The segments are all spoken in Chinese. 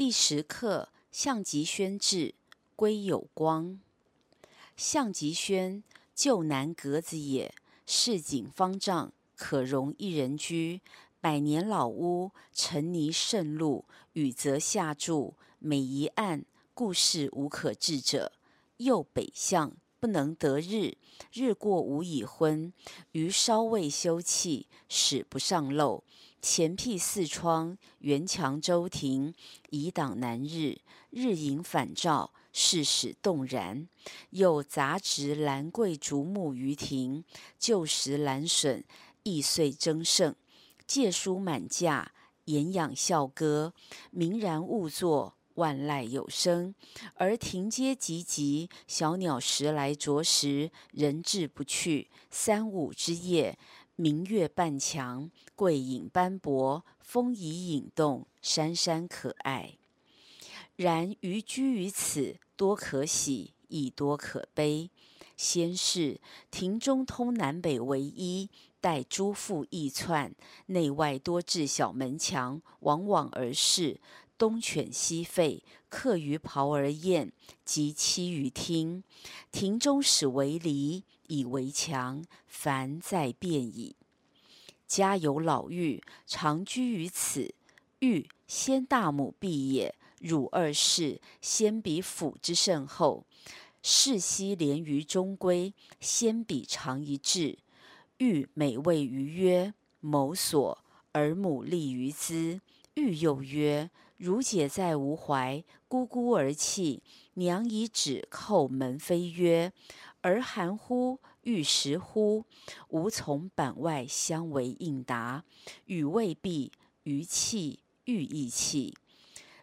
第十课：项籍轩志，归有光。项籍宣，旧南阁子也，市井方丈，可容一人居。百年老屋，尘泥渗露，雨泽下注。每一案，故事无可治者。右北向，不能得日，日过无已昏。余稍未修葺，始不上漏。前辟四窗，垣墙周庭，以挡南日。日影反照，世始动然。又杂植兰桂竹木于庭，旧时兰笋亦遂争胜。借书满架，偃养校歌，明然兀坐，万籁有声。而庭阶寂寂，小鸟时来啄食，人至不去。三五之夜，明月半墙，桂影斑驳，风移影动，珊珊可爱。然余居于此，多可喜，亦多可悲。先是，庭中通南北为一，带诸阜一窜，内外多置小门墙，往往而视。东犬西吠，客于庖而宴，及栖于厅。庭中始为篱，以为墙，凡在变矣。家有老妪，常居于此。嫗，先大母婢也。汝二世，先比府之甚厚。世夕连于中闺，先比长一至。嫗每谓余曰：“某所，而母立于兹。”嫗又曰：“汝姐在吾怀，咕咕而泣。娘以指叩门扉曰：‘儿寒乎？欲食乎？’吾从板外相为应答。语未毕，余泣，欲亦泣。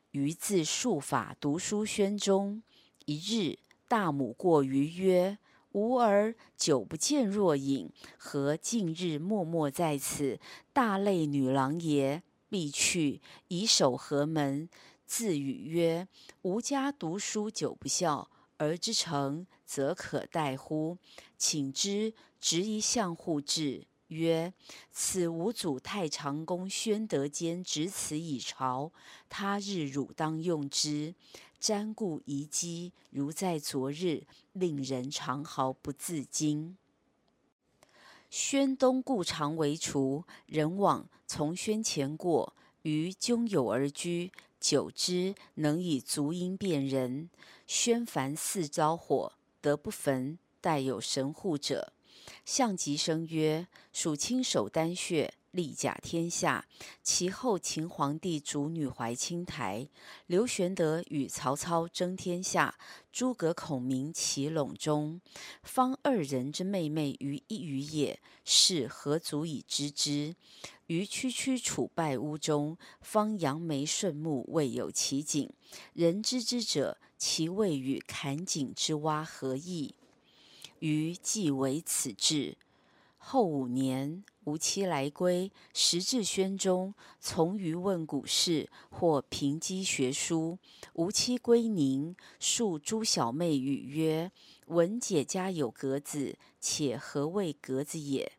余自束发读书轩中，一日。”大母过余曰：“吾儿久不见若影，何近日默默在此？大泪女郎耶？”必去，以守何门，自语曰：“吾家读书久不孝，儿之成则可待乎？请之，执一相户至，曰：‘此吾祖太常公宣德间执此以朝，他日汝当用之。’”瞻顾遗迹，如在昨日，令人长号不自禁。宣东故常为厨，人往从宣前过，余扃有而居，久之，能以足音辨人。宣凡四遭火，得不焚，待有神护者。项籍生曰：“属卿首丹穴。”立甲天下，其后秦皇帝筑女怀青台，刘玄德与曹操争天下，诸葛孔明齐陇中，方二人之妹妹于一隅也，是何足以知之？于区区楚败屋中，方扬眉顺目未有其景，人知之者，其谓与坎井之蛙何异？余既为此志。后五年，吾妻来归，时至宣中，从余问古事，或凭机学书。吾妻归宁，述诸小妹语曰：“闻姐家有格子，且何谓格子也？”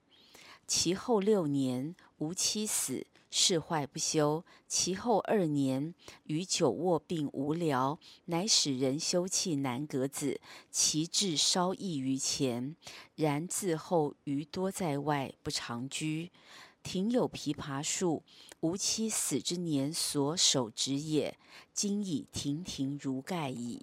其后六年，吾妻死。事坏不休，其后二年，余久卧病无聊，乃使人修葺南阁子，其志稍异于前。然自后余多在外，不常居。庭有枇杷树，吾妻死之年所手植也，今已亭亭如盖矣。